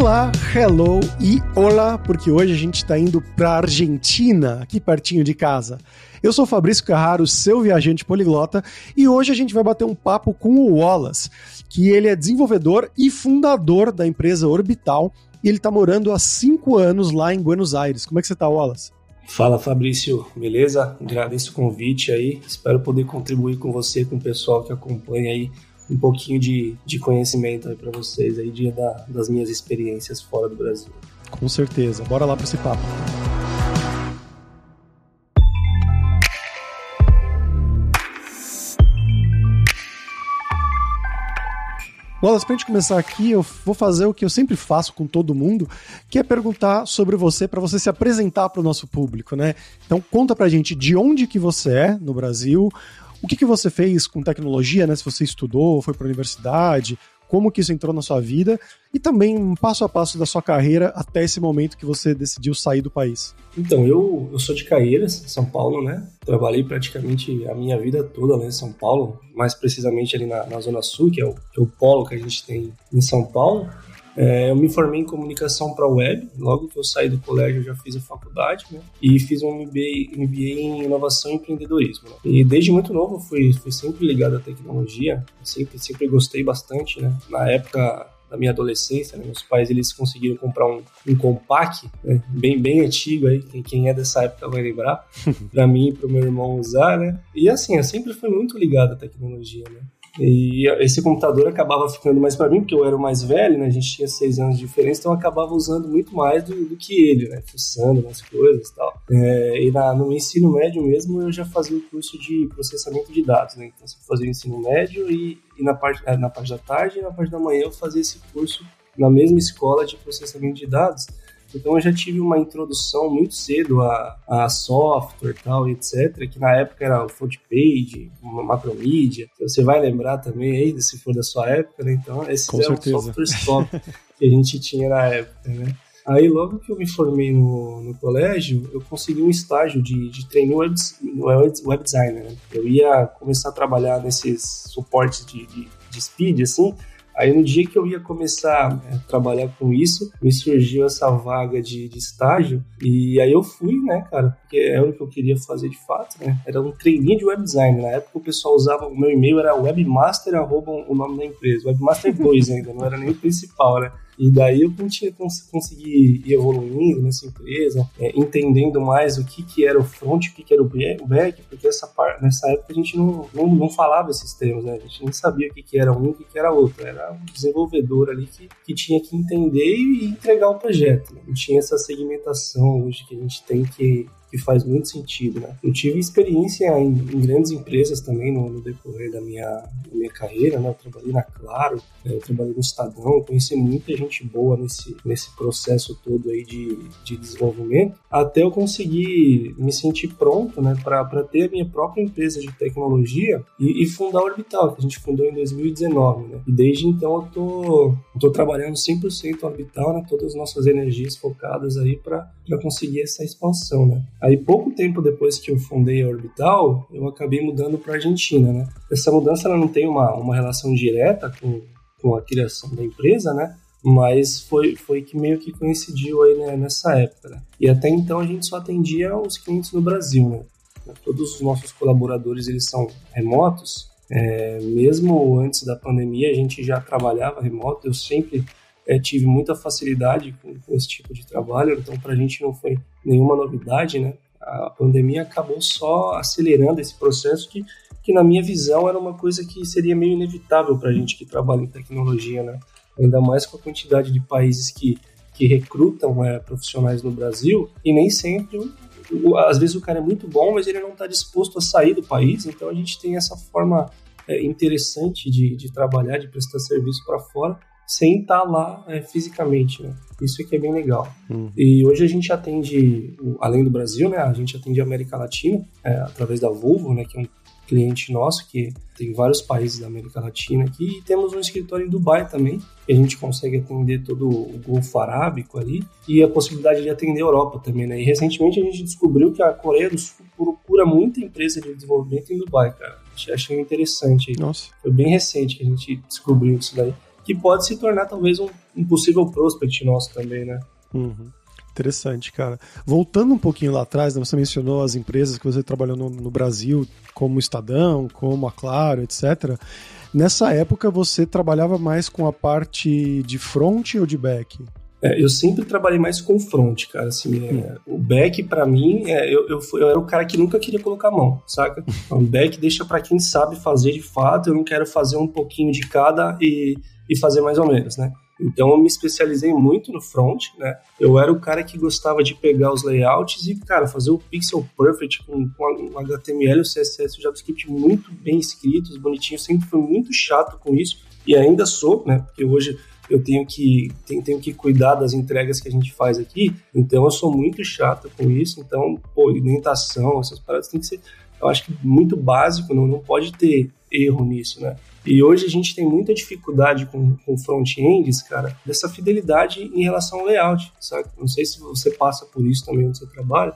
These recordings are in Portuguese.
Olá, hello e olá, porque hoje a gente está indo para Argentina, aqui pertinho de casa. Eu sou Fabrício Carraro, seu viajante poliglota, e hoje a gente vai bater um papo com o Wallace, que ele é desenvolvedor e fundador da empresa Orbital, e ele está morando há cinco anos lá em Buenos Aires. Como é que você está, Wallace? Fala Fabrício, beleza? Agradeço o convite aí, espero poder contribuir com você, com o pessoal que acompanha aí um pouquinho de, de conhecimento aí para vocês aí de, da, das minhas experiências fora do Brasil. Com certeza. Bora lá para esse papo. Wallace, para a gente começar aqui, eu vou fazer o que eu sempre faço com todo mundo, que é perguntar sobre você para você se apresentar para o nosso público, né? Então conta para a gente de onde que você é no Brasil, o que, que você fez com tecnologia, né? Se você estudou, foi para a universidade, como que isso entrou na sua vida e também um passo a passo da sua carreira até esse momento que você decidiu sair do país. Então, eu, eu sou de Caieiras, São Paulo, né? Trabalhei praticamente a minha vida toda lá em São Paulo, mais precisamente ali na, na Zona Sul, que é, o, que é o polo que a gente tem em São Paulo. É, eu me formei em comunicação para web, logo que eu saí do colégio eu já fiz a faculdade, né? E fiz um MBA, MBA em inovação e empreendedorismo. Né? E desde muito novo fui, fui sempre ligado à tecnologia, sempre, sempre gostei bastante, né? Na época da minha adolescência, né? meus pais eles conseguiram comprar um, um compact, né? bem bem antigo aí, quem, quem é dessa época vai lembrar, para mim e para o meu irmão usar, né? E assim, eu sempre fui muito ligado à tecnologia, né? E esse computador acabava ficando mais para mim, porque eu era o mais velho, né? A gente tinha seis anos de diferença, então eu acabava usando muito mais do, do que ele, né? Fuçando nas coisas e tal. É, e na, no ensino médio mesmo, eu já fazia o curso de processamento de dados, né? Então, eu fazia o ensino médio e, e na, parte, é, na parte da tarde e na parte da manhã eu fazia esse curso na mesma escola de processamento de dados. Então eu já tive uma introdução muito cedo a, a software tal, etc., que na época era o Footpage, Macromedia. Então, você vai lembrar também aí, se for da sua época, né? Então, esses Com eram certeza. os softwares top que a gente tinha na época, né? Aí, logo que eu me formei no, no colégio, eu consegui um estágio de, de trainee web, web designer. Né? Eu ia começar a trabalhar nesses suportes de, de, de speed, assim, Aí no dia que eu ia começar a trabalhar com isso, me surgiu essa vaga de, de, estágio e aí eu fui, né, cara, porque é o que eu queria fazer de fato, né? Era um trainee de web design. Na época o pessoal usava, o meu e-mail era webmaster, arroba o nome da empresa. Webmaster 2 ainda, não era nem o principal, né? E daí eu consegui ir evoluindo nessa empresa, é, entendendo mais o que, que era o front, o que, que era o back, porque essa nessa época a gente não, não, não, falava esses termos, né? A gente nem sabia o que, que era um e o que, que era outro. Era um desenvolvedor ali que, que tinha que entender e entregar o projeto. Não tinha essa segmentação hoje que a gente tem que que faz muito sentido, né? Eu tive experiência em, em grandes empresas também no, no decorrer da minha, da minha carreira, né? Eu trabalhei na Claro, né? eu trabalhei no Estadão, conheci muita gente boa nesse, nesse processo todo aí de, de desenvolvimento, até eu conseguir me sentir pronto, né? Para ter a minha própria empresa de tecnologia e, e, fundar a Orbital, que a gente fundou em 2019, né? E desde então eu tô, eu tô trabalhando 100% Orbital, né? Todas as nossas energias focadas aí para conseguir essa expansão, né? Aí, pouco tempo depois que eu fundei a Orbital, eu acabei mudando para Argentina, né? Essa mudança ela não tem uma, uma relação direta com, com a criação da empresa, né? Mas foi, foi que meio que coincidiu aí né, nessa época, né? E até então a gente só atendia os clientes no Brasil, né? Todos os nossos colaboradores, eles são remotos. É, mesmo antes da pandemia, a gente já trabalhava remoto. Eu sempre é, tive muita facilidade com, com, esse tipo de trabalho, então para a gente não foi nenhuma novidade, né? A pandemia acabou só acelerando esse processo que, que na minha visão, era uma coisa que seria meio inevitável para a gente que trabalha em tecnologia, né? Ainda mais com a quantidade de países que, que recrutam é, profissionais no Brasil e nem sempre às vezes o cara é muito bom, mas ele não está disposto a sair do país, então a gente tem essa forma é, interessante de, de trabalhar, de prestar serviço para fora, sem estar tá lá é, fisicamente, né? Isso aqui é bem legal. Uhum. E hoje a gente atende, além do Brasil, né? A gente atende a América Latina é, através da Volvo, né? Que é um cliente nosso que tem vários países da América Latina aqui e temos um escritório em Dubai também que a gente consegue atender todo o Golfo Arábico ali e a possibilidade de atender a Europa também, né? E recentemente a gente descobriu que a Coreia do Sul procura muita empresa de desenvolvimento em Dubai, cara. A gente acha interessante. Nossa. Foi bem recente que a gente descobriu isso daí que pode se tornar talvez um, um possível prospect nosso também, né? Uhum. Interessante, cara. Voltando um pouquinho lá atrás, né, você mencionou as empresas que você trabalhou no, no Brasil, como Estadão, como a Claro, etc. Nessa época você trabalhava mais com a parte de front ou de back? É, eu sempre trabalhei mais com front, cara. Assim, é, hum. O back, para mim, é, eu, eu, eu, era o cara que nunca queria colocar a mão, saca? O back deixa para quem sabe fazer de fato. Eu não quero fazer um pouquinho de cada e, e fazer mais ou menos, né? Então eu me especializei muito no front, né? Eu era o cara que gostava de pegar os layouts e, cara, fazer o pixel perfect com, com HTML, o CSS, o JavaScript muito bem escritos, bonitinhos. Sempre fui muito chato com isso e ainda sou, né? Porque hoje eu tenho que tenho, tenho, que cuidar das entregas que a gente faz aqui, então eu sou muito chato com isso. Então, pô, alimentação, essas paradas tem que ser, eu acho que muito básico, não, não pode ter erro nisso, né? E hoje a gente tem muita dificuldade com, com front-ends, cara, dessa fidelidade em relação ao layout, sabe? Não sei se você passa por isso também no seu trabalho,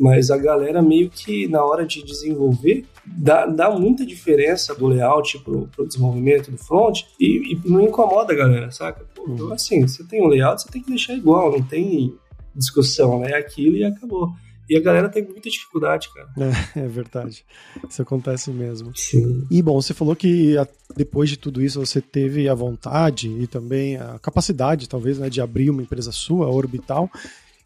mas a galera meio que na hora de desenvolver dá, dá muita diferença do layout pro, pro desenvolvimento do front e, e não incomoda a galera, saca? Pô. Então, assim, você tem um layout, você tem que deixar igual, não tem discussão, né? É aquilo e acabou. E a galera tem muita dificuldade, cara. É, é verdade. Isso acontece mesmo. Sim. E bom, você falou que depois de tudo isso você teve a vontade e também a capacidade, talvez, né, de abrir uma empresa sua, a Orbital.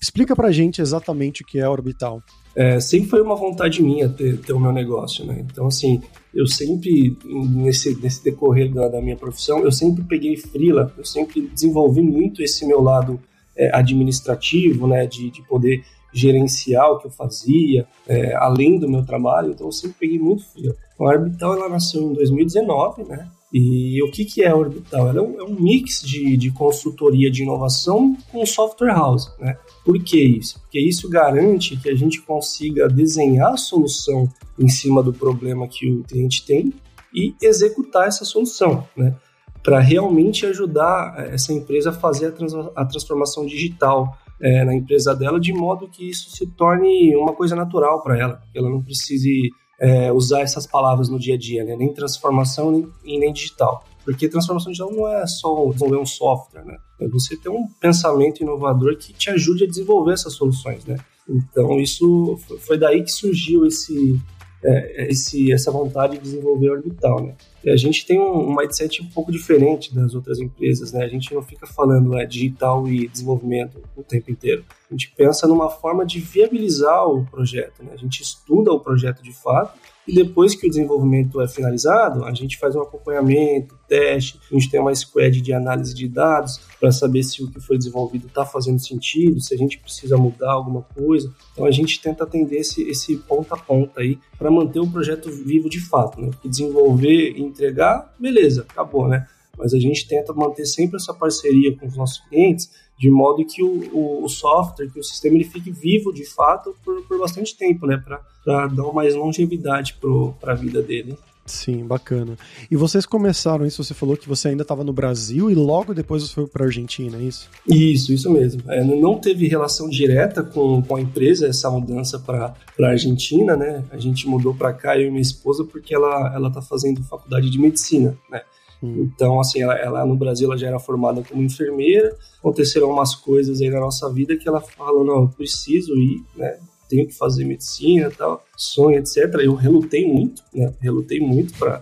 Explica pra gente exatamente o que é Orbital. É, sempre foi uma vontade minha ter, ter o meu negócio, né? Então, assim, eu sempre, nesse, nesse decorrer da, da minha profissão, eu sempre peguei frila, eu sempre desenvolvi muito esse meu lado é, administrativo, né? De, de poder gerencial o que eu fazia, é, além do meu trabalho, então eu sempre peguei muito frio. A Orbital ela nasceu em 2019, né? E o que, que é a Orbital? Ela é um, é um mix de, de, consultoria de inovação com software house, né? Por que isso? Porque isso garante que a gente consiga desenhar a solução em cima do problema que o cliente tem e executar essa solução, né? Para realmente ajudar essa empresa a fazer a, trans a transformação digital é, na empresa dela, de modo que isso se torne uma coisa natural para ela, que ela não precise é, usar essas palavras no dia a dia, né? nem transformação nem, e nem digital. Porque transformação digital não é só desenvolver um software, né? É você ter um pensamento inovador que te ajude a desenvolver essas soluções, né? Então, isso foi daí que surgiu esse, é, esse, essa vontade de desenvolver Orbital, né? E a gente tem um, um mindset um pouco diferente das outras empresas, né? A gente não fica falando é, digital e desenvolvimento o tempo inteiro. A gente pensa numa forma de viabilizar o projeto, né? A gente estuda o projeto de fato e depois que o desenvolvimento é finalizado, a gente faz um acompanhamento, teste, a gente tem uma squad de análise de dados para saber se o que foi desenvolvido está fazendo sentido, se a gente precisa mudar alguma coisa. Então a gente tenta atender esse, esse ponta a ponta aí para manter o projeto vivo de fato, né? Porque desenvolver e entregar, beleza, acabou, né? Mas a gente tenta manter sempre essa parceria com os nossos clientes de modo que o, o, o, software, que o sistema ele fique vivo de fato por, por bastante tempo, né? Para dar mais longevidade para a vida dele. Sim, bacana. E vocês começaram isso, você falou que você ainda estava no Brasil e logo depois você foi para a Argentina, é isso? Isso, isso mesmo. É, não teve relação direta com, com a empresa essa mudança para a Argentina, né? A gente mudou para cá, eu e minha esposa, porque ela ela está fazendo faculdade de medicina, né? Hum. Então, assim, ela, ela, no Brasil ela já era formada como enfermeira, aconteceram umas coisas aí na nossa vida que ela falou, não, eu preciso ir, né? Tenho que fazer medicina tal, sonho, etc. Eu relutei muito, né? Relutei muito para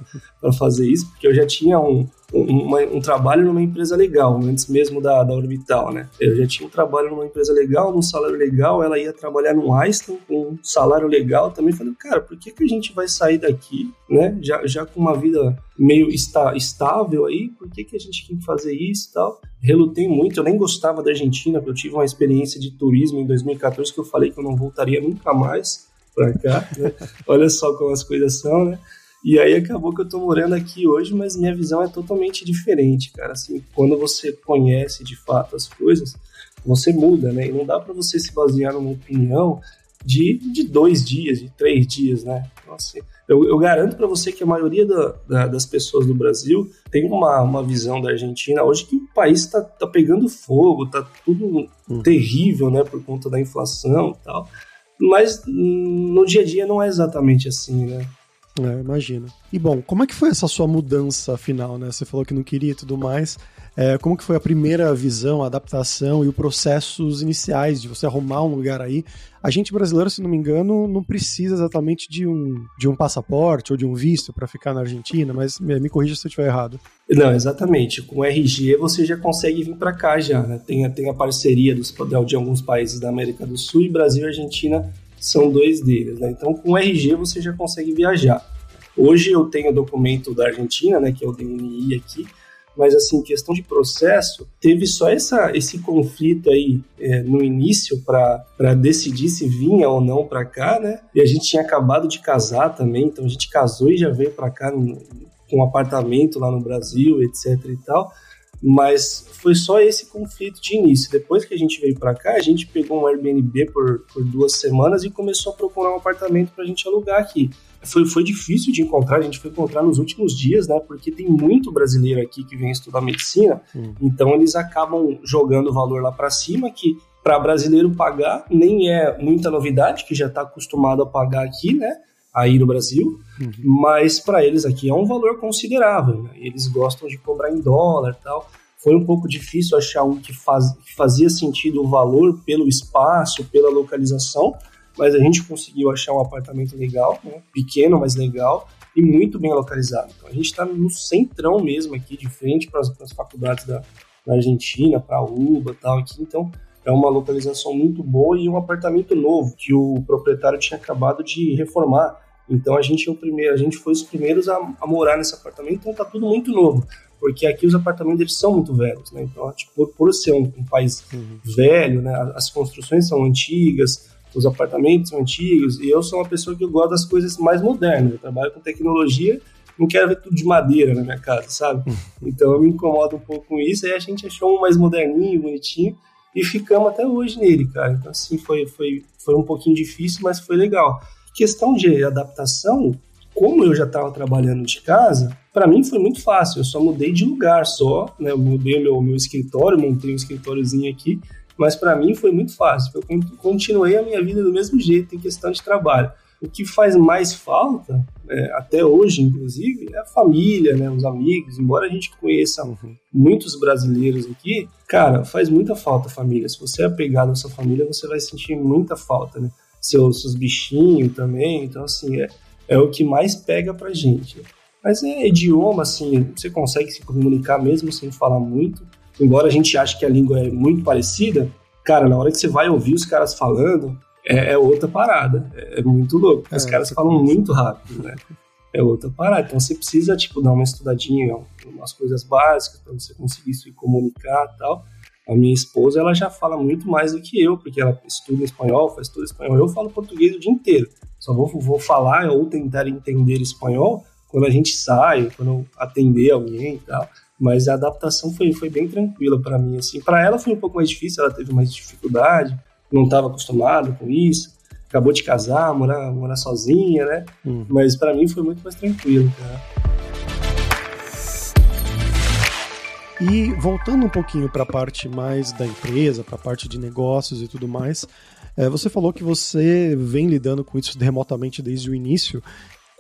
fazer isso, porque eu já tinha um, um, um, trabalho numa empresa legal, antes mesmo da, da Orbital, né? Eu já tinha um trabalho numa empresa legal, num salário legal, ela ia trabalhar no Einstein com um salário legal também. Falei, cara, por que, que a gente vai sair daqui, né? Já, já com uma vida meio está, estável aí, por que, que a gente tem que fazer isso e tal? Relutei muito, eu nem gostava da Argentina, porque eu tive uma experiência de turismo em 2014 que eu falei que eu não voltaria nunca mais para cá, né? Olha só como as coisas são, né? E aí acabou que eu tô morando aqui hoje, mas minha visão é totalmente diferente, cara. Assim, quando você conhece de fato as coisas, você muda, né? E não dá para você se basear numa opinião de, de dois dias, de três dias, né? Então, assim, eu, eu garanto para você que a maioria da, da, das pessoas do Brasil tem uma, uma visão da Argentina hoje que o país tá, tá pegando fogo, tá tudo hum. terrível, né? Por conta da inflação e tal. Mas hum, no dia a dia não é exatamente assim, né? É, imagina. E bom, como é que foi essa sua mudança final, né? Você falou que não queria e tudo mais. É, como que foi a primeira visão, a adaptação e os processos iniciais de você arrumar um lugar aí? A gente brasileiro, se não me engano, não precisa exatamente de um, de um passaporte ou de um visto para ficar na Argentina, mas me, me corrija se eu estiver errado. Não, exatamente. Com RG você já consegue vir para cá já, né? Tem, tem a parceria dos, de alguns países da América do Sul e Brasil e Argentina são dois deles, né? Então com RG você já consegue viajar. Hoje eu tenho o documento da Argentina, né, que é o DNI aqui, mas assim, questão de processo, teve só essa, esse conflito aí é, no início para decidir se vinha ou não para cá, né? E a gente tinha acabado de casar também, então a gente casou e já veio para cá no, com um apartamento lá no Brasil, etc e tal. Mas foi só esse conflito de início. Depois que a gente veio para cá, a gente pegou um Airbnb por, por duas semanas e começou a procurar um apartamento para a gente alugar aqui foi, foi difícil de encontrar, a gente foi encontrar nos últimos dias, né? Porque tem muito brasileiro aqui que vem estudar medicina, hum. então eles acabam jogando valor lá para cima que para brasileiro pagar nem é muita novidade, que já está acostumado a pagar aqui, né? Aí no Brasil, uhum. mas para eles aqui é um valor considerável. Né? Eles gostam de cobrar em dólar tal. Foi um pouco difícil achar um que, faz, que fazia sentido o valor pelo espaço, pela localização, mas a gente conseguiu achar um apartamento legal, né? pequeno, mas legal, e muito bem localizado. Então a gente está no centrão mesmo aqui, de frente para as faculdades da, da Argentina, para a UBA tal, aqui, então é uma localização muito boa e um apartamento novo que o proprietário tinha acabado de reformar. Então a gente é o primeiro, a gente foi os primeiros a, a morar nesse apartamento, então tá tudo muito novo, porque aqui os apartamentos eles são muito velhos, né? Então tipo, por, por ser um, um país uhum. velho, né? As construções são antigas, os apartamentos são antigos, e eu sou uma pessoa que eu gosto das coisas mais modernas. Eu trabalho com tecnologia, não quero ver tudo de madeira na minha casa, sabe? Hum. Então eu me incomodo um pouco com isso, aí a gente achou um mais moderninho, bonitinho, e ficamos até hoje nele, cara. Então, assim, foi, foi, foi um pouquinho difícil, mas foi legal. Questão de adaptação, como eu já estava trabalhando de casa, para mim foi muito fácil. Eu só mudei de lugar, só, né? Eu mudei meu, meu escritório, montei um escritóriozinho aqui, mas para mim foi muito fácil. Eu continuei a minha vida do mesmo jeito em questão de trabalho. O que faz mais falta, é, até hoje, inclusive, é a família, né, os amigos. Embora a gente conheça uhum. muitos brasileiros aqui, cara, faz muita falta a família. Se você é apegado à sua família, você vai sentir muita falta, né? Seus, seus bichinhos também. Então, assim, é, é o que mais pega pra gente. Mas é idioma, assim, você consegue se comunicar mesmo sem falar muito embora a gente ache que a língua é muito parecida, cara, na hora que você vai ouvir os caras falando, é, é outra parada. É, é muito louco. Os é, caras falam muito rápido, né? É outra parada. Então você precisa, tipo, dar uma estudadinha, umas coisas básicas para você conseguir se comunicar e tal. A minha esposa, ela já fala muito mais do que eu, porque ela estuda espanhol, faz tudo espanhol. Eu falo português o dia inteiro. Só vou, vou falar ou tentar entender espanhol quando a gente sai, quando atender alguém e tal mas a adaptação foi, foi bem tranquila para mim. Assim, para ela foi um pouco mais difícil, ela teve mais dificuldade, não estava acostumada com isso, acabou de casar, morar, morar sozinha, né? Uhum. Mas para mim foi muito mais tranquilo, cara. E voltando um pouquinho para a parte mais da empresa, para a parte de negócios e tudo mais, é, você falou que você vem lidando com isso remotamente desde o início.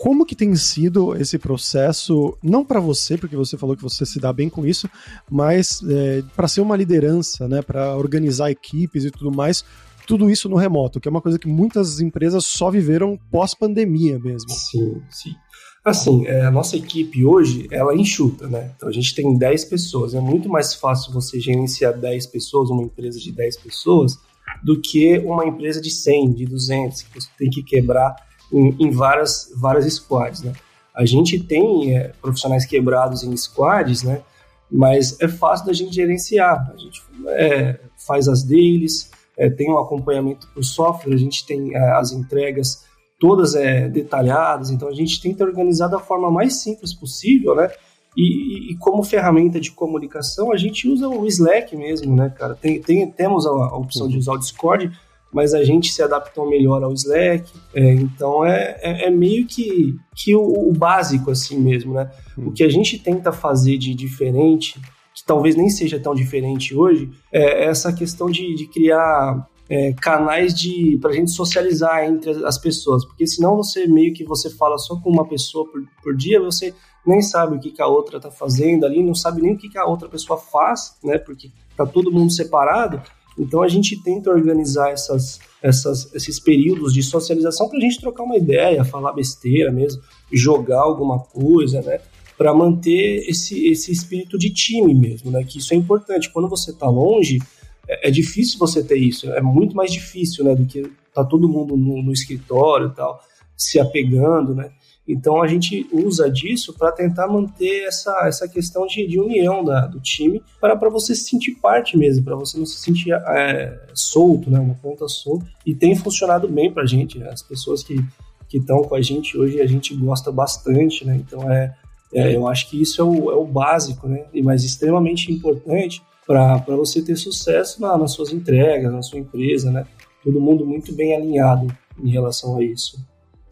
Como que tem sido esse processo, não para você, porque você falou que você se dá bem com isso, mas é, para ser uma liderança, né, para organizar equipes e tudo mais, tudo isso no remoto, que é uma coisa que muitas empresas só viveram pós-pandemia mesmo. Sim, sim. Assim, é, a nossa equipe hoje, ela enxuta, né? Então a gente tem 10 pessoas. É muito mais fácil você gerenciar 10 pessoas, uma empresa de 10 pessoas, do que uma empresa de 100, de 200, que você tem que quebrar em, em várias, várias squads, né? A gente tem é, profissionais quebrados em squads, né? Mas é fácil da gente gerenciar. A gente é, faz as deles, é, tem um acompanhamento o software, a gente tem é, as entregas todas é, detalhadas, então a gente tenta organizar da forma mais simples possível, né? E, e, como ferramenta de comunicação, a gente usa o Slack mesmo, né, cara? Tem, tem, temos a, a opção de usar o Discord, mas a gente se adaptou melhor ao Slack. É, então é, é, é, meio que, que o, o, básico assim mesmo, né? Hum. O que a gente tenta fazer de diferente, que talvez nem seja tão diferente hoje, é essa questão de, de criar é, canais de para a gente socializar entre as pessoas, porque senão você meio que você fala só com uma pessoa por, por dia, você nem sabe o que, que a outra está fazendo ali, não sabe nem o que, que a outra pessoa faz, né? Porque tá todo mundo separado. Então a gente tenta organizar essas, essas, esses períodos de socialização para a gente trocar uma ideia, falar besteira mesmo, jogar alguma coisa, né? Para manter esse, esse espírito de time mesmo, né? Que isso é importante. Quando você está longe, é, é, difícil você ter isso. É muito mais difícil, né? Do que tá todo mundo no, no escritório e tal, se apegando, né? Então a gente usa disso para tentar manter essa, essa questão de, de união da, do time para você se sentir parte mesmo, para você não se sentir é, solto, né, uma ponta solta. E tem funcionado bem para a gente, né? as pessoas que estão com a gente hoje a gente gosta bastante, né? Então é, é eu acho que isso é o, é o básico, né? Mais extremamente importante para você ter sucesso na, nas suas entregas, na sua empresa, né? Todo mundo muito bem alinhado em relação a isso.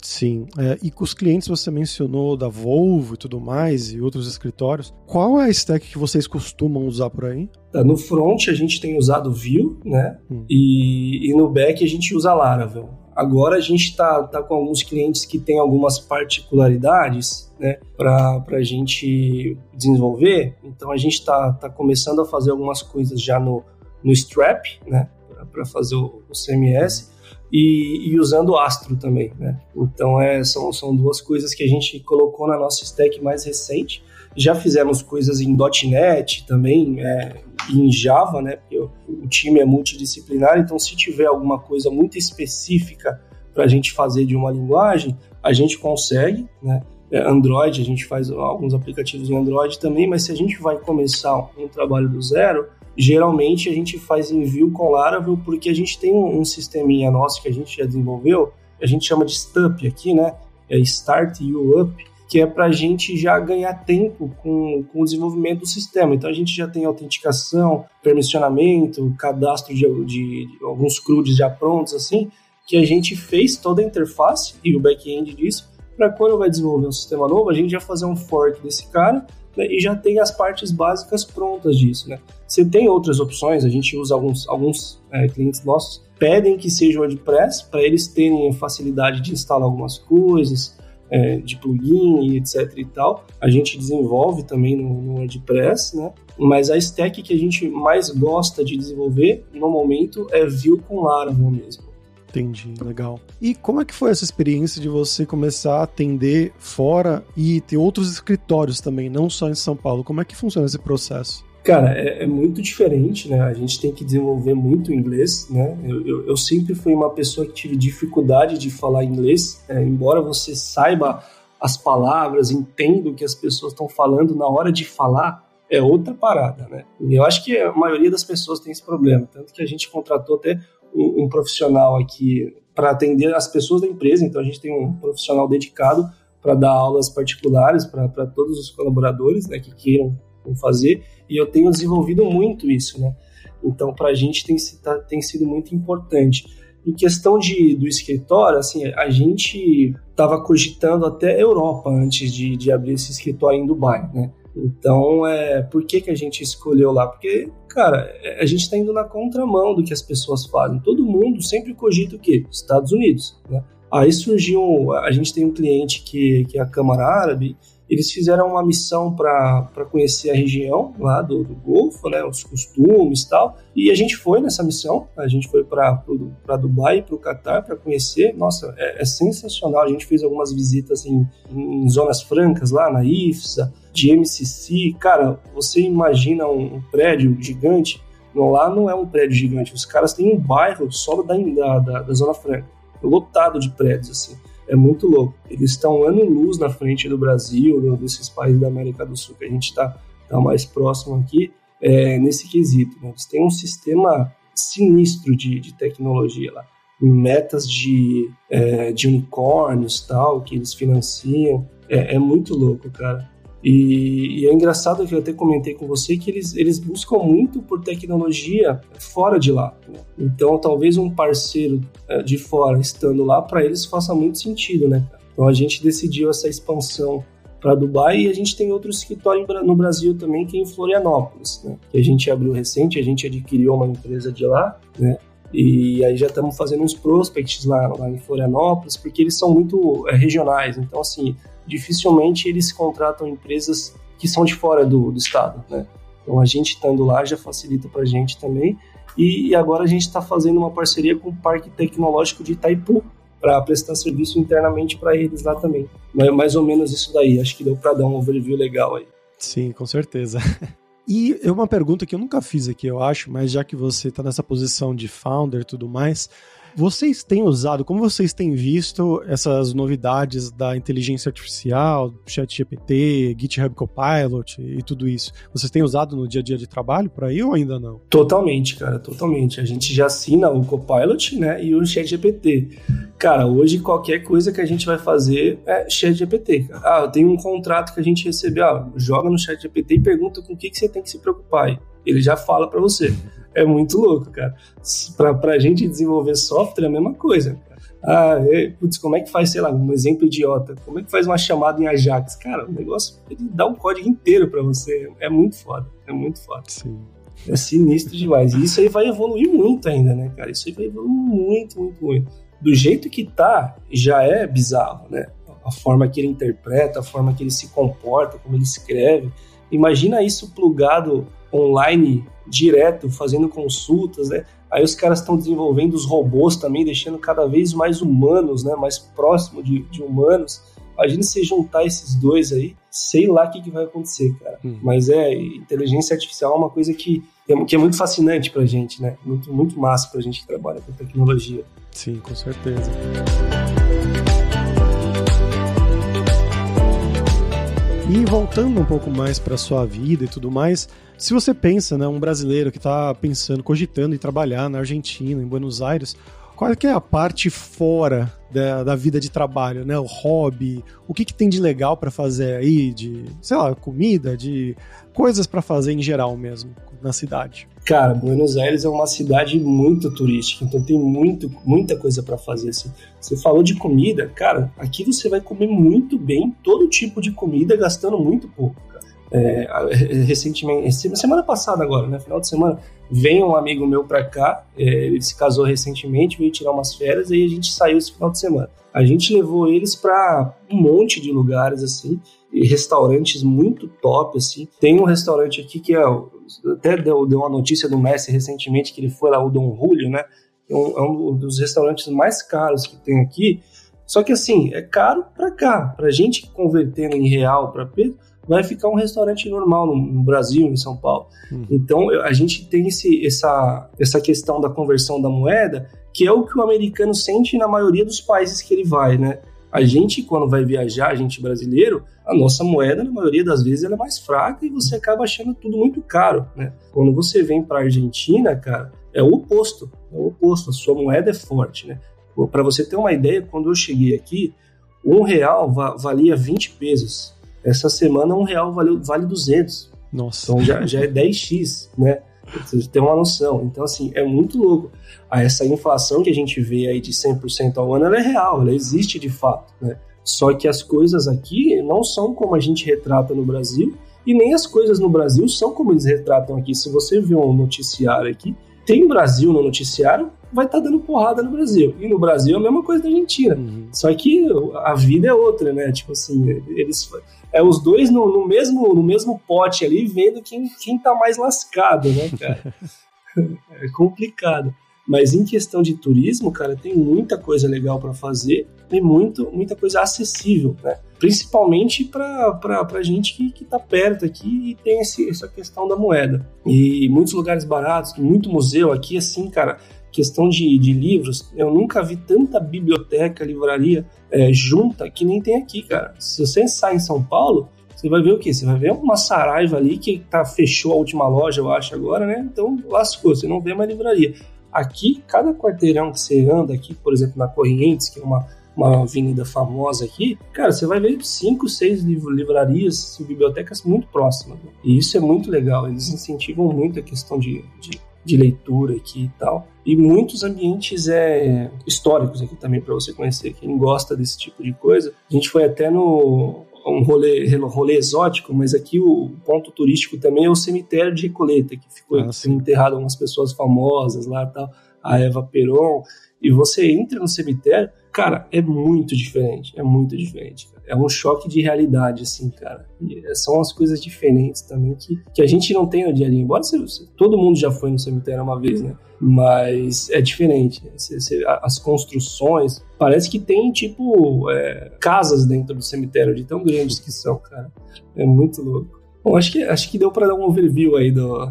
Sim, é, e com os clientes você mencionou da Volvo e tudo mais, e outros escritórios. Qual é a stack que vocês costumam usar por aí? Tá, no front a gente tem usado Vue, né? Hum. E, e no back a gente usa Laravel. Agora a gente está tá com alguns clientes que têm algumas particularidades né, para a gente desenvolver. Então a gente está tá começando a fazer algumas coisas já no, no Strap, né, para fazer o, o CMS e, e usando Astro também, né? Então é, são, são duas coisas que a gente colocou na nossa stack mais recente. Já fizemos coisas em .NET também, é, em Java, né? Porque o, o time é multidisciplinar, então se tiver alguma coisa muito específica para a gente fazer de uma linguagem, a gente consegue, né? É, Android, a gente faz alguns aplicativos em Android também, mas se a gente vai começar um trabalho do zero, geralmente a gente faz envio com Laravel porque a gente tem um, um sisteminha nosso que a gente já desenvolveu, a gente chama de STUP aqui, né? É Start You Up, que é para a gente já ganhar tempo com, com o desenvolvimento do sistema. Então a gente já tem autenticação, permissionamento, cadastro de, de, de alguns CRUDs já prontos, assim, que a gente fez toda a interface e o back-end disso, para quando vai desenvolver um sistema novo, a gente já fazer um fork desse cara né, e já tem as partes básicas prontas disso, né? Você tem outras opções, a gente usa alguns, alguns é, clientes nossos pedem que seja o WordPress para eles terem facilidade de instalar algumas coisas, é, de plugin e etc e tal. A gente desenvolve também no, no, WordPress, né? Mas a stack que a gente mais gosta de desenvolver no momento é Vue com Laravel mesmo. Entendi, legal. E como é que foi essa experiência de você começar a atender fora e ter outros escritórios também, não só em São Paulo? Como é que funciona esse processo? Cara, é, é muito diferente, né? A gente tem que desenvolver muito inglês, né? Eu, eu, eu sempre fui uma pessoa que tive dificuldade de falar inglês, é, embora você saiba as palavras, entenda o que as pessoas estão falando na hora de falar, é outra parada, né? Eu acho que a maioria das pessoas tem esse problema, tanto que a gente contratou até um, profissional aqui para atender as pessoas da empresa. Então a gente tem um profissional dedicado para dar aulas particulares para todos os colaboradores né, que queiram fazer. E eu tenho desenvolvido muito isso, né? Então para a gente tem, tá, tem sido muito importante. Em questão de, do escritório, assim, a gente estava cogitando até Europa antes de, de abrir esse escritório em Dubai, né? Então, é, por que, que a gente escolheu lá? Porque, cara, a gente está indo na contramão do que as pessoas fazem. Todo mundo sempre cogita o quê? Estados Unidos, né? Aí surgiu, a gente tem um cliente que, que é a Câmara Árabe, eles fizeram uma missão para conhecer a região lá do, do Golfo, né, os costumes e tal. E a gente foi nessa missão, a gente foi para Dubai e para o Catar para conhecer. Nossa, é, é, sensacional. A gente fez algumas visitas em, em zonas francas lá na IFSA, de MCC. Cara, você imagina um, um prédio gigante? Não, lá não é um prédio gigante. Os caras têm um bairro só da, da, da Zona Franca, lotado de prédios assim é muito louco. Eles estão ano-luz na frente do Brasil, desses países da América do Sul, que a gente está tá mais próximo aqui, é, nesse quesito. Né? Eles têm um sistema sinistro de, de tecnologia lá. Metas de, é, de unicórnios tal, que eles financiam. É, é muito louco, cara. E, e, é engraçado que eu até comentei com você que eles, eles buscam muito por tecnologia fora de lá. Né? Então, talvez um parceiro é, de fora estando lá, para eles faça muito sentido, né? Então, a gente decidiu essa expansão para Dubai e a gente tem outro escritório no Brasil também, que é em Florianópolis, né? Que a gente abriu recente, a gente adquiriu uma empresa de lá, né? E aí já estamos fazendo uns prospects lá, lá em Florianópolis, porque eles são muito é, regionais. Então, assim, dificilmente eles contratam empresas que são de fora do, do estado, né? Então, a gente estando lá já facilita para a gente também. E, agora a gente está fazendo uma parceria com o Parque Tecnológico de Itaipu, para prestar serviço internamente para eles lá também. Mas mais ou menos isso daí. Acho que deu para dar um overview legal aí. Sim, com certeza. E é uma pergunta que eu nunca fiz aqui, eu acho, mas já que você está nessa posição de founder e tudo mais, vocês têm usado, como vocês têm visto essas novidades da inteligência artificial, ChatGPT, GitHub Copilot e tudo isso? Vocês têm usado no dia a dia de trabalho por aí ou ainda não? Totalmente, cara, totalmente. A gente já assina o Copilot, né, e o ChatGPT. Cara, hoje qualquer coisa que a gente vai fazer é ChatGPT. Ah, eu tenho um contrato que a gente recebeu, ah, joga no ChatGPT e pergunta com o que, que você tem que se preocupar. Ele já fala para você é muito louco, cara. Pra, pra gente desenvolver software é a mesma coisa. Ah, é, putz, como é que faz, sei lá, um exemplo idiota? Como é que faz uma chamada em Ajax? Cara, o negócio, ele dá um código inteiro para você. É muito foda, é muito foda. Sim. É sinistro demais. E isso aí vai evoluir muito ainda, né, cara? Isso aí vai evoluir muito, muito, muito. Do jeito que tá, já é bizarro, né? A forma que ele interpreta, a forma que ele se comporta, como ele escreve. Imagina isso plugado online direto, fazendo consultas, né? Aí os caras estão desenvolvendo os robôs também, deixando cada vez mais humanos, né? Mais próximo de, de humanos. Imagina se juntar esses dois aí, sei lá o que, que vai acontecer, cara. Hum. Mas é, inteligência artificial é uma coisa que, é, que é muito fascinante pra gente, né? Muito, muito massa pra gente que trabalha com tecnologia. Sim, com certeza. E voltando um pouco mais para sua vida e tudo mais, se você pensa, né, um brasileiro que está pensando, cogitando em trabalhar na Argentina, em Buenos Aires, qual é a parte fora da, da, vida de trabalho, né? O hobby, o que, que tem de legal para fazer aí, de, sei lá, comida, de coisas para fazer em geral mesmo na cidade. Cara, Buenos Aires é uma cidade muito turística, então tem muito, muita coisa para fazer. Assim. Você falou de comida, cara, aqui você vai comer muito bem todo tipo de comida gastando muito pouco. É, recentemente, semana passada agora, né, final de semana, vem um amigo meu para cá, é, ele se casou recentemente, veio tirar umas férias e a gente saiu esse final de semana. A gente levou eles para um monte de lugares assim, e restaurantes muito top assim. Tem um restaurante aqui que é até deu, deu uma notícia do Messi recentemente que ele foi lá o Dom Julio, né? É um, é um dos restaurantes mais caros que tem aqui. Só que assim, é caro para cá, pra gente convertendo em real para peso, vai ficar um restaurante normal no, no Brasil, em São Paulo. Uhum. Então a gente tem esse, essa, essa questão da conversão da moeda, que é o que o americano sente na maioria dos países que ele vai, né? A gente, quando vai viajar, a gente brasileiro, a nossa moeda, na maioria das vezes, ela é mais fraca e você acaba achando tudo muito caro, né? Quando você vem para a Argentina, cara, é o oposto. É o oposto. A sua moeda é forte, né? Para você ter uma ideia, quando eu cheguei aqui, um real valia 20 pesos. Essa semana, um real vale, vale 200. Nossa. Então já, já é 10x, né? Você tem uma noção. Então, assim, é muito louco. Ah, essa inflação que a gente vê aí de 100% ao ano, ela é real, ela existe de fato, né? Só que as coisas aqui não são como a gente retrata no Brasil e nem as coisas no Brasil são como eles retratam aqui. Se você vê um noticiário aqui, tem Brasil no noticiário, vai estar tá dando porrada no Brasil. E no Brasil é a mesma coisa da Argentina. Uhum. Só que a vida é outra, né? Tipo assim, eles é os dois no, no, mesmo, no mesmo pote ali, vendo quem, quem tá mais lascado, né, cara? é complicado. Mas em questão de turismo, cara, tem muita coisa legal para fazer e muito, muita coisa acessível, né? Principalmente para gente que, que tá perto aqui e tem esse, essa questão da moeda. E muitos lugares baratos, muito museu aqui, assim, cara, questão de, de livros, eu nunca vi tanta biblioteca, livraria é, junta que nem tem aqui, cara. Se você sai em São Paulo, você vai ver o quê? Você vai ver uma Saraiva ali que tá, fechou a última loja, eu acho, agora, né? Então lascou, você não vê mais livraria. Aqui, cada quarteirão que você anda aqui, por exemplo, na Corrientes, que é uma, uma avenida famosa aqui, cara, você vai ver cinco, seis livrarias, bibliotecas muito próximas. Né? E isso é muito legal. Eles incentivam muito a questão de, de de leitura aqui e tal. E muitos ambientes é, históricos aqui também para você conhecer. Quem gosta desse tipo de coisa. A gente foi até no um rolê, rolê exótico, mas aqui o ponto turístico também é o cemitério de Recoleta, que ficou ah, enterrado algumas pessoas famosas lá tal. a Eva Peron, e você entra no cemitério, cara, é muito diferente, é muito diferente. É um choque de realidade, assim, cara. E são as coisas diferentes também que, que a gente não tem no dia a dia. Embora você, todo mundo já foi no cemitério uma vez, né? Mas é diferente. Você, você, as construções, parece que tem, tipo, é, casas dentro do cemitério, de tão grandes que são, cara. É muito louco. Bom, acho que, acho que deu para dar um overview aí do,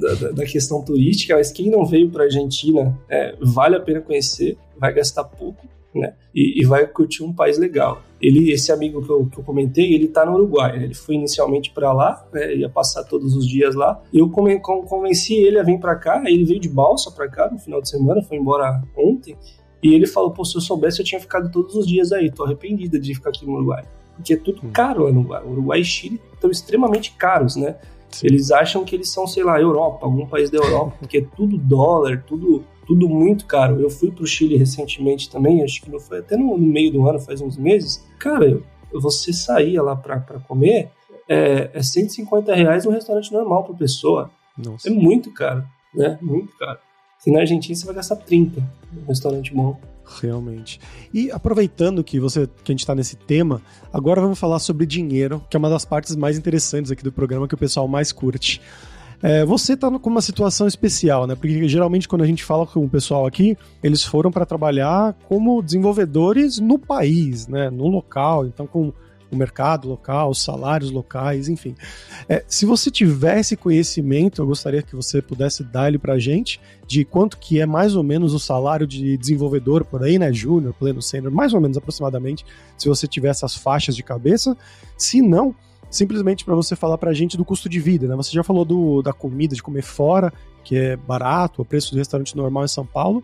da, da, questão turística, mas quem não veio para Argentina, é, vale a pena conhecer, vai gastar pouco, né? E, e, vai curtir um país legal. Ele, esse amigo que eu, que eu comentei, ele está no Uruguai. Né? Ele foi inicialmente para lá, né? ia passar todos os dias lá. Eu convenci ele a vir para cá. Ele veio de balsa para cá no final de semana, foi embora ontem. E ele falou: Pô, se eu soubesse, eu tinha ficado todos os dias aí. Tô arrependida de ficar aqui no Uruguai porque é tudo hum. caro lá no Uruguai. Uruguai e Chile estão extremamente caros, né? Sim. Eles acham que eles são, sei lá, Europa, algum país da Europa, porque é tudo dólar, tudo, tudo muito caro. Eu fui pro Chile recentemente também, acho que não foi até no, no meio do ano, faz uns meses. Cara, você saía lá pra, pra comer, é, é 150 reais um restaurante normal por pessoa. Nossa. É muito caro, né? Muito caro. E na Argentina você vai gastar 30 num restaurante bom. Realmente. E aproveitando que você que a gente está nesse tema, agora vamos falar sobre dinheiro, que é uma das partes mais interessantes aqui do programa que o pessoal mais curte. É, você está com uma situação especial, né? Porque geralmente quando a gente fala com o pessoal aqui, eles foram para trabalhar como desenvolvedores no país, né? No local, então com o mercado local, os salários locais, enfim. É, se você tivesse conhecimento, eu gostaria que você pudesse dar ele para a gente de quanto que é mais ou menos o salário de desenvolvedor por aí, né, júnior, pleno, sênior, mais ou menos aproximadamente, se você tiver essas faixas de cabeça. Se não, simplesmente para você falar para a gente do custo de vida, né? Você já falou do, da comida, de comer fora, que é barato, o preço do restaurante normal em São Paulo,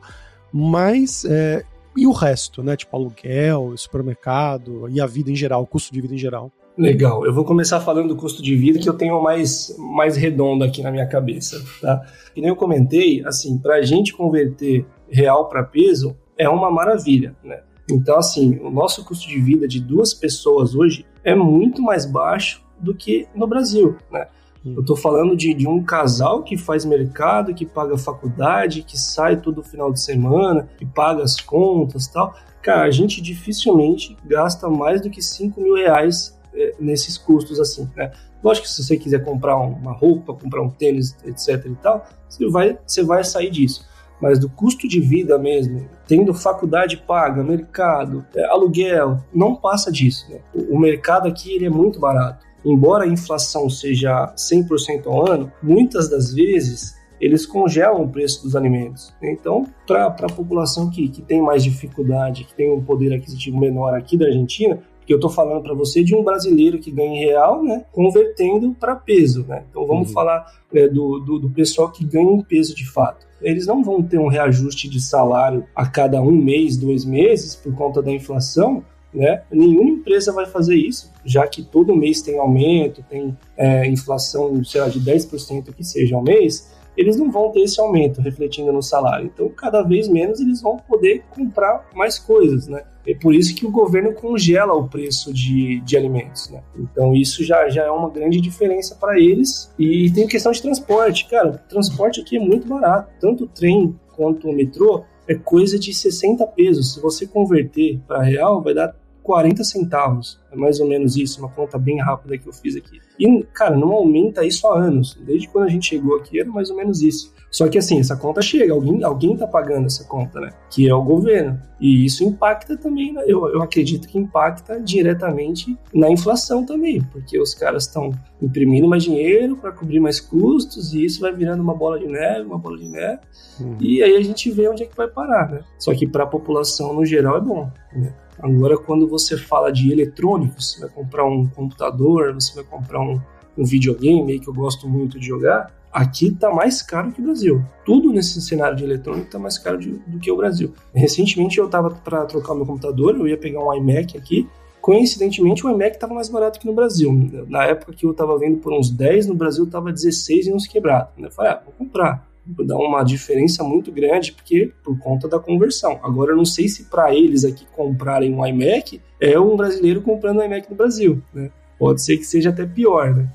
mas é, e o resto, né? Tipo aluguel, supermercado e a vida em geral, o custo de vida em geral. Legal, eu vou começar falando do custo de vida que eu tenho mais, mais redondo aqui na minha cabeça, tá? Que nem eu comentei, assim, para a gente converter real para peso é uma maravilha, né? Então, assim, o nosso custo de vida de duas pessoas hoje é muito mais baixo do que no Brasil, né? Eu estou falando de, de um casal que faz mercado, que paga faculdade, que sai todo final de semana, que paga as contas tal. Cara, a gente dificilmente gasta mais do que 5 mil reais é, nesses custos assim, né? Lógico que se você quiser comprar uma roupa, comprar um tênis, etc e tal, você vai, você vai sair disso. Mas do custo de vida mesmo, tendo faculdade paga, mercado, é, aluguel, não passa disso. Né? O, mercado aqui ele é muito barato embora a inflação seja 100% ao ano, muitas das vezes eles congelam o preço dos alimentos. Então, para a população que, que tem mais dificuldade, que tem um poder aquisitivo menor aqui da Argentina, porque eu estou falando para você de um brasileiro que ganha em real, né, convertendo para peso. Né? Então, vamos uhum. falar é, do, do, do pessoal que ganha em peso de fato eles não vão ter um reajuste de salário a cada um mês, dois meses, por conta da inflação, né? Nenhuma empresa vai fazer isso, já que todo mês tem aumento, tem é, inflação, sei lá, de 10% que seja ao mês, eles não vão ter esse aumento refletindo no salário. Então, cada vez menos eles vão poder comprar mais coisas, né? É por isso que o governo congela o preço de, de alimentos, né? Então, isso já, já é uma grande diferença para eles. E tem questão de transporte. Cara, transporte aqui é muito barato. Tanto o trem quanto o metrô é coisa de 60 pesos. Se você converter para real, vai dar 40 centavos. É mais ou menos isso, uma conta bem rápida que eu fiz aqui. E, cara, não aumenta isso há anos. Desde quando a gente chegou aqui era mais ou menos isso. Só que assim, essa conta chega, alguém, alguém tá pagando essa conta, né? Que é o governo. E isso impacta também, né? eu, eu acredito que impacta diretamente na inflação também, porque os caras estão imprimindo mais dinheiro para cobrir mais custos e isso vai virando uma bola de neve, uma bola de neve. Uhum. E aí a gente vê onde é que vai parar, né? Só que para a população no geral é bom, né? Agora, quando você fala de eletrônicos, você vai comprar um computador, você vai comprar um, um videogame que eu gosto muito de jogar, aqui está mais caro que o Brasil. Tudo nesse cenário de eletrônico está mais caro de, do que o Brasil. Recentemente eu estava para trocar meu computador, eu ia pegar um iMac aqui. Coincidentemente, o iMac estava mais barato que no Brasil. Na época que eu estava vendo por uns 10, no Brasil estava 16 e uns quebrados. Eu falei, ah, vou comprar dá uma diferença muito grande porque por conta da conversão. Agora eu não sei se para eles aqui comprarem um iMac é um brasileiro comprando um iMac no Brasil, né? Pode ser que seja até pior, né?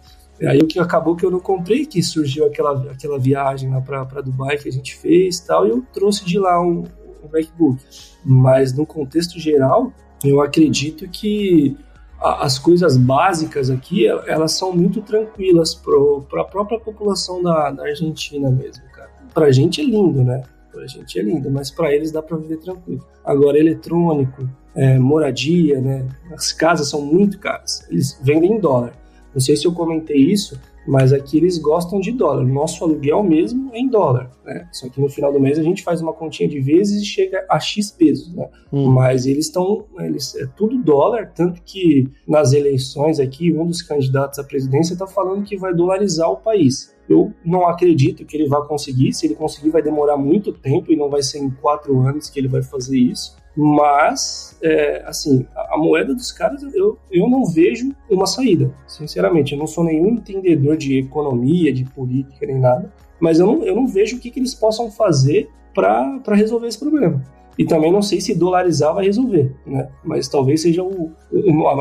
Aí o que acabou que eu não comprei, que surgiu aquela, aquela viagem lá para Dubai que a gente fez tal, e eu trouxe de lá um, um MacBook. Mas no contexto geral, eu acredito que as coisas básicas aqui, elas são muito tranquilas para a própria população da, da Argentina mesmo, cara. Pra gente é lindo, né? Pra gente é lindo, mas para eles dá para viver tranquilo. Agora, eletrônico, é, moradia, né? As casas são muito caras. Eles vendem em dólar. Não sei se eu comentei isso, mas aqui eles gostam de dólar. Nosso aluguel mesmo é em dólar, né? Só que no final do mês a gente faz uma continha de vezes e chega a X pesos, né? Hum. Mas eles estão, eles é tudo dólar, tanto que nas eleições aqui um dos candidatos à presidência está falando que vai dolarizar o país. Eu não acredito que ele vá conseguir. Se ele conseguir, vai demorar muito tempo e não vai ser em quatro anos que ele vai fazer isso. Mas, é, assim, a, a, moeda dos caras, eu, eu não vejo uma saída, sinceramente. Eu não sou nenhum entendedor de economia, de política, nem nada. Mas eu não, eu não vejo o que, que eles possam fazer para resolver esse problema. E também não sei se dolarizar vai resolver, né? Mas talvez seja o,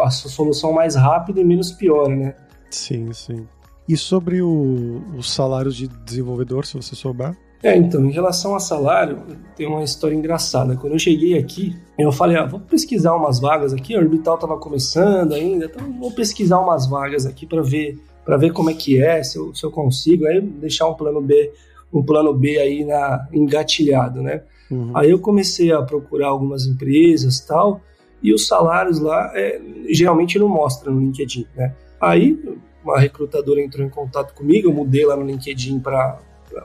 a solução mais rápida e menos pior, né? Sim, sim. E sobre o, os salários de desenvolvedor, se você souber? É, então, em relação a salário, tem uma história engraçada. Quando eu cheguei aqui, eu falei, ah, vou pesquisar umas vagas aqui, a Orbital estava começando ainda, então vou pesquisar umas vagas aqui para ver para ver como é que é, se eu, se eu consigo, aí deixar um plano B, um plano B aí na engatilhado, né? Uhum. Aí eu comecei a procurar algumas empresas tal, e os salários lá é, geralmente não mostram no LinkedIn, né? Aí uma recrutadora entrou em contato comigo, eu mudei lá no LinkedIn para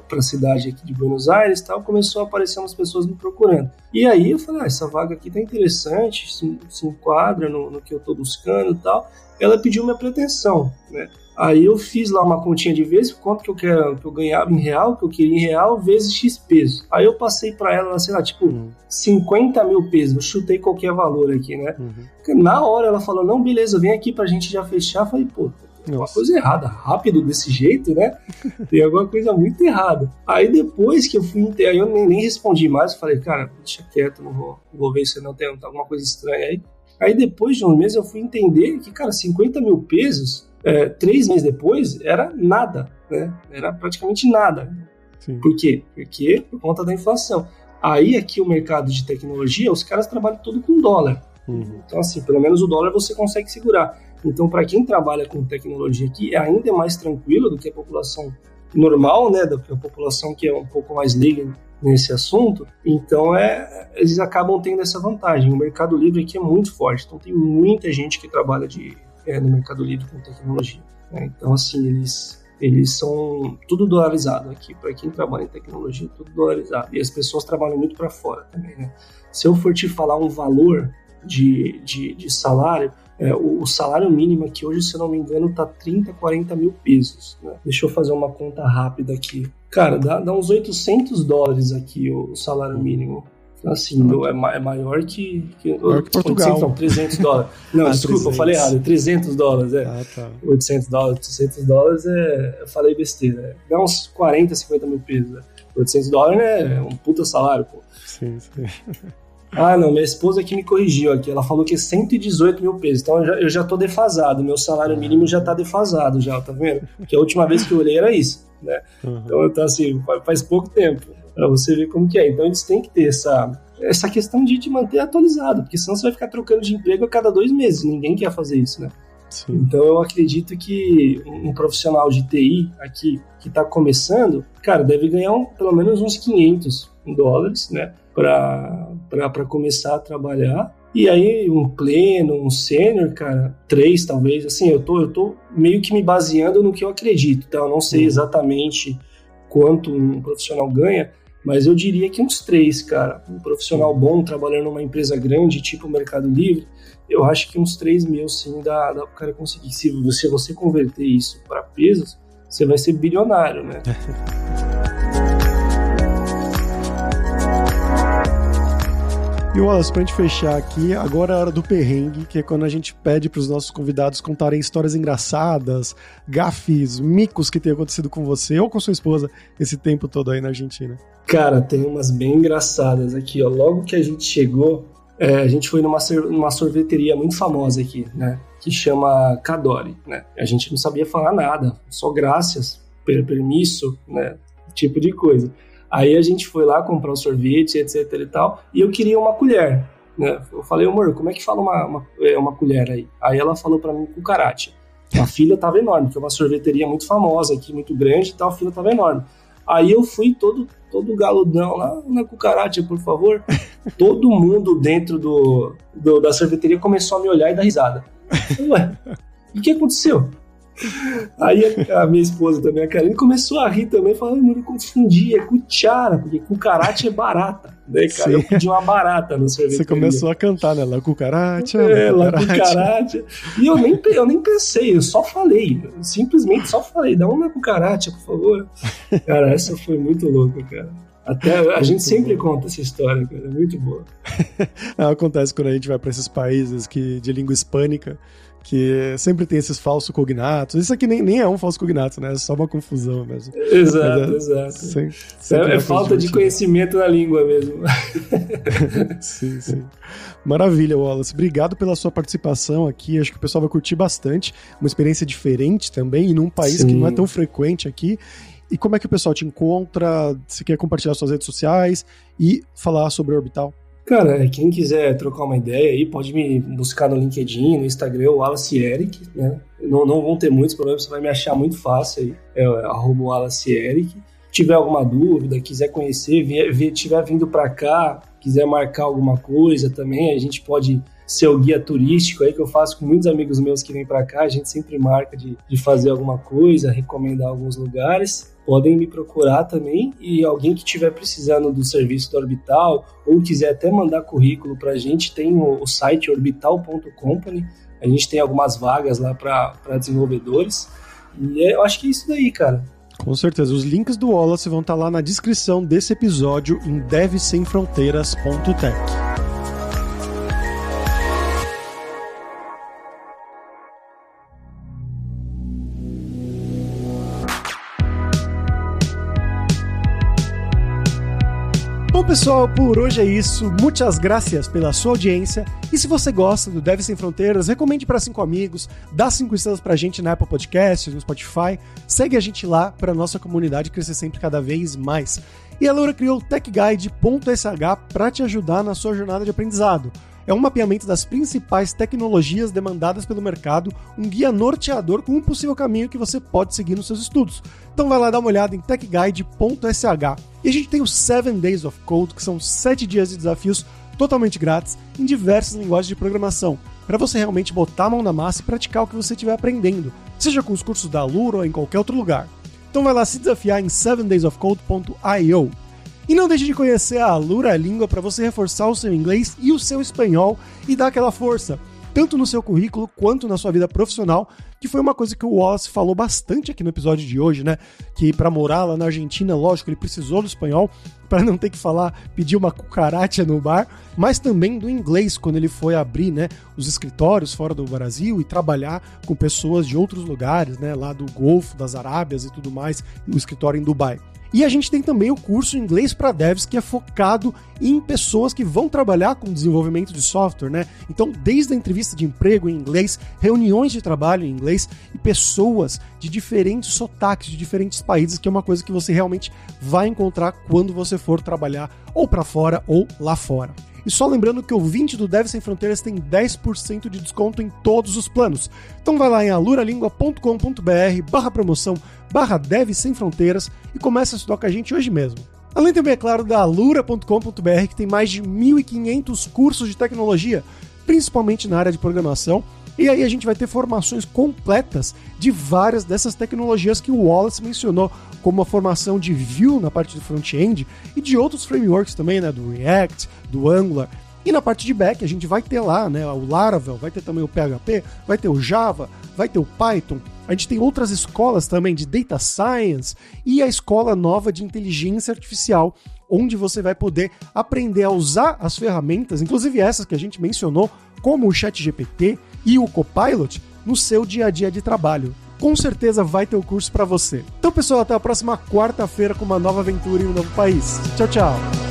para a cidade aqui de Buenos Aires tal, começou a aparecer umas pessoas me procurando. E aí eu falei, ah, essa vaga aqui tá interessante, se, se enquadra no, no, que eu tô buscando e tal. Ela pediu minha pretensão, né? Aí eu fiz lá uma continha de vezes, quanto que eu quero, que eu ganhava em real, que eu queria em real, vezes X pesos. Aí eu passei para ela, sei lá, tipo, uhum. 50 mil pesos. Eu chutei qualquer valor aqui, né? Uhum. Na hora ela falou, não, beleza, vem aqui pra gente já fechar. Eu falei, pô, tem alguma coisa errada. Rápido desse jeito, né? Tem alguma coisa muito errada. Aí depois que eu fui, aí eu nem, nem respondi mais, eu falei, cara, deixa quieto, não vou, vou ver se não tem alguma coisa estranha aí. Aí depois de um mês eu fui entender que, cara, 50 mil pesos, é, três meses depois, era nada, né? Era praticamente nada. Sim. Por quê? Porque por conta da inflação. Aí aqui o mercado de tecnologia, os caras trabalham todo com dólar. Uhum. Então, assim, pelo menos o dólar você consegue segurar. Então, para quem trabalha com tecnologia aqui, é ainda mais tranquilo do que a população normal, né, do que a população que é um pouco mais leiga nesse assunto. Então, é, eles acabam tendo essa vantagem. O Mercado Livre aqui é muito forte, então tem muita gente que trabalha de, é, no Mercado Livre com tecnologia. Né? Então, assim, eles eles são tudo dolarizado aqui. Para quem trabalha em tecnologia, tudo dolarizado. E as pessoas trabalham muito para fora também, né? Se eu for te falar um valor de, de, de salário, é, o, o, salário mínimo aqui hoje, se eu não me engano, tá 30, 40 mil pesos. Né? Deixa eu fazer uma conta rápida aqui. Cara, dá, dá uns 800 dólares aqui o, o salário mínimo. Assim, ah. é, é, maior que, que, maior que Portugal. Não, 300 dólares. Não, ah, desculpa, 300. eu falei errado. 300 dólares, é. Ah, tá. 800 dólares, 800 dólares é. Eu falei besteira. É. Dá uns 40, 50 mil pesos. Né? 800 dólares é um puta salário, pô. Sim, sim. Ah, não, minha esposa que me corrigiu aqui. Ela falou que é 118 mil pesos. Então eu já, eu já tô defasado. Meu salário mínimo já tá defasado, já, tá vendo? Porque a última vez que eu olhei era isso, né? Uhum. Então, então, assim, faz pouco tempo. Pra você ver como que é. Então eles têm que ter essa, essa questão de te manter atualizado, porque senão você vai ficar trocando de emprego a cada dois meses. Ninguém quer fazer isso, né? Sim. Então eu acredito que um profissional de TI aqui que está começando, cara, deve ganhar um, pelo menos uns 500 dólares, né? para começar a trabalhar. E aí, um pleno, um sênior, cara, três talvez. Assim, eu tô, eu tô meio que me baseando no que eu acredito, tá? Eu não sei uhum. exatamente quanto um profissional ganha, mas eu diria que uns três, cara. Um profissional bom, trabalhando numa empresa grande, tipo Mercado Livre, eu acho que uns três mil, sim, dá, dá pro cara conseguir. Se você, você converter isso para pesos, você vai ser bilionário, né? E Wallace, pra gente fechar aqui, agora é a hora do perrengue, que é quando a gente pede para os nossos convidados contarem histórias engraçadas, gafes, micos que tem acontecido com você ou com sua esposa esse tempo todo aí na Argentina. Cara, tem umas bem engraçadas aqui, ó. Logo que a gente chegou, é, a gente foi numa, numa sorveteria muito famosa aqui, né? que chama Cadore, né? A gente não sabia falar nada, só graças, per permisso, né? Tipo de coisa. Aí a gente foi lá comprar o sorvete, etc e tal, e eu queria uma colher, né? Eu falei, amor, como é que fala uma, uma, é, uma colher aí? Aí ela falou para mim cucaracha. A fila tava enorme, porque é uma sorveteria muito famosa aqui, muito grande e tal, a fila tava enorme. Aí eu fui todo, todo galudão lá na cucaracha, por favor. Todo mundo dentro do, do, da sorveteria começou a me olhar e dar risada. Ué, o que aconteceu? Aí a, a, minha esposa também, a Karine, começou a rir também, falando, mano, eu confundi, é cuchara, porque cucaracha é barata, né, cara? Sim. Eu pedi uma barata no sorvete. Você começou a cantar, né? La cucaracha, é, la cucaracha. E eu nem, eu nem pensei, eu só falei, simplesmente só falei, dá uma cucaracha, por favor. Cara, essa foi muito louca, cara. Até a gente sempre bom. conta essa história, cara, é muito boa. Acontece quando a gente vai para esses países que de língua hispânica, que sempre tem esses falsos cognatos. Isso aqui nem, nem é um falso cognato, né? É só uma confusão mesmo. Exato, é, exato. É, é falta de conhecimento na língua mesmo. sim, sim. Maravilha, Wallace. Obrigado pela sua participação aqui. Acho que o pessoal vai curtir bastante. Uma experiência diferente também, e num país sim. que não é tão frequente aqui. E como é que o pessoal te encontra? Se quer compartilhar suas redes sociais e falar sobre o Orbital? Cara, quem quiser trocar uma ideia aí, pode me buscar no LinkedIn, no Instagram, o Wallace Eric, né? Não, não vão ter muitos problemas, você vai me achar muito fácil aí, é arroba Wallace Eric. Tiver alguma dúvida, quiser conhecer, tiver vindo para cá, quiser marcar alguma coisa também, a gente pode ser o guia turístico aí que eu faço com muitos amigos meus que vêm para cá, a gente sempre marca de, de fazer alguma coisa, recomendar alguns lugares. Podem me procurar também e alguém que estiver precisando do serviço do Orbital ou quiser até mandar currículo para a gente, tem o, o site orbital.company. A gente tem algumas vagas lá para desenvolvedores. E é, eu acho que é isso daí, cara. Com certeza. Os links do Wallace vão estar tá lá na descrição desse episódio em devsemfronteiras.tech. pessoal, por hoje é isso. Muitas graças pela sua audiência. E se você gosta do Deve Sem Fronteiras, recomende para cinco amigos, dá cinco estrelas pra gente na Apple Podcasts, no Spotify. Segue a gente lá para nossa comunidade crescer sempre cada vez mais. E a Laura criou o TechGuide.sh para te ajudar na sua jornada de aprendizado é um mapeamento das principais tecnologias demandadas pelo mercado, um guia norteador com um possível caminho que você pode seguir nos seus estudos. Então vai lá dar uma olhada em techguide.sh. E a gente tem os 7 Days of Code, que são 7 dias de desafios totalmente grátis em diversas linguagens de programação, para você realmente botar a mão na massa e praticar o que você estiver aprendendo, seja com os cursos da Lura ou em qualquer outro lugar. Então vai lá se desafiar em 7daysofcode.io. E não deixe de conhecer a Alura Língua para você reforçar o seu inglês e o seu espanhol e dar aquela força, tanto no seu currículo quanto na sua vida profissional, que foi uma coisa que o Wallace falou bastante aqui no episódio de hoje, né? Que para morar lá na Argentina, lógico, ele precisou do espanhol para não ter que falar, pedir uma cucaracha no bar, mas também do inglês quando ele foi abrir, né, os escritórios fora do Brasil e trabalhar com pessoas de outros lugares, né, lá do Golfo, das Arábias e tudo mais, o escritório em Dubai. E a gente tem também o curso Inglês para Devs, que é focado em pessoas que vão trabalhar com desenvolvimento de software, né? Então, desde a entrevista de emprego em inglês, reuniões de trabalho em inglês e pessoas de diferentes sotaques, de diferentes países, que é uma coisa que você realmente vai encontrar quando você for trabalhar ou para fora ou lá fora. E só lembrando que o 20 do Deve Sem Fronteiras tem 10% de desconto em todos os planos. Então vai lá em aluralingua.com.br barra promoção barra Deve Sem Fronteiras e começa a estudar com a gente hoje mesmo. Além também, é claro, da alura.com.br que tem mais de 1.500 cursos de tecnologia, principalmente na área de programação, e aí a gente vai ter formações completas de várias dessas tecnologias que o Wallace mencionou, como a formação de Vue na parte do front-end e de outros frameworks também, né, do React, do Angular. E na parte de back a gente vai ter lá, né, o Laravel, vai ter também o PHP, vai ter o Java, vai ter o Python. A gente tem outras escolas também de Data Science e a escola nova de inteligência artificial, onde você vai poder aprender a usar as ferramentas, inclusive essas que a gente mencionou, como o ChatGPT e o Copilot, no seu dia a dia de trabalho com certeza vai ter o curso para você. Então, pessoal, até a próxima quarta-feira com uma nova aventura em um novo país. Tchau, tchau.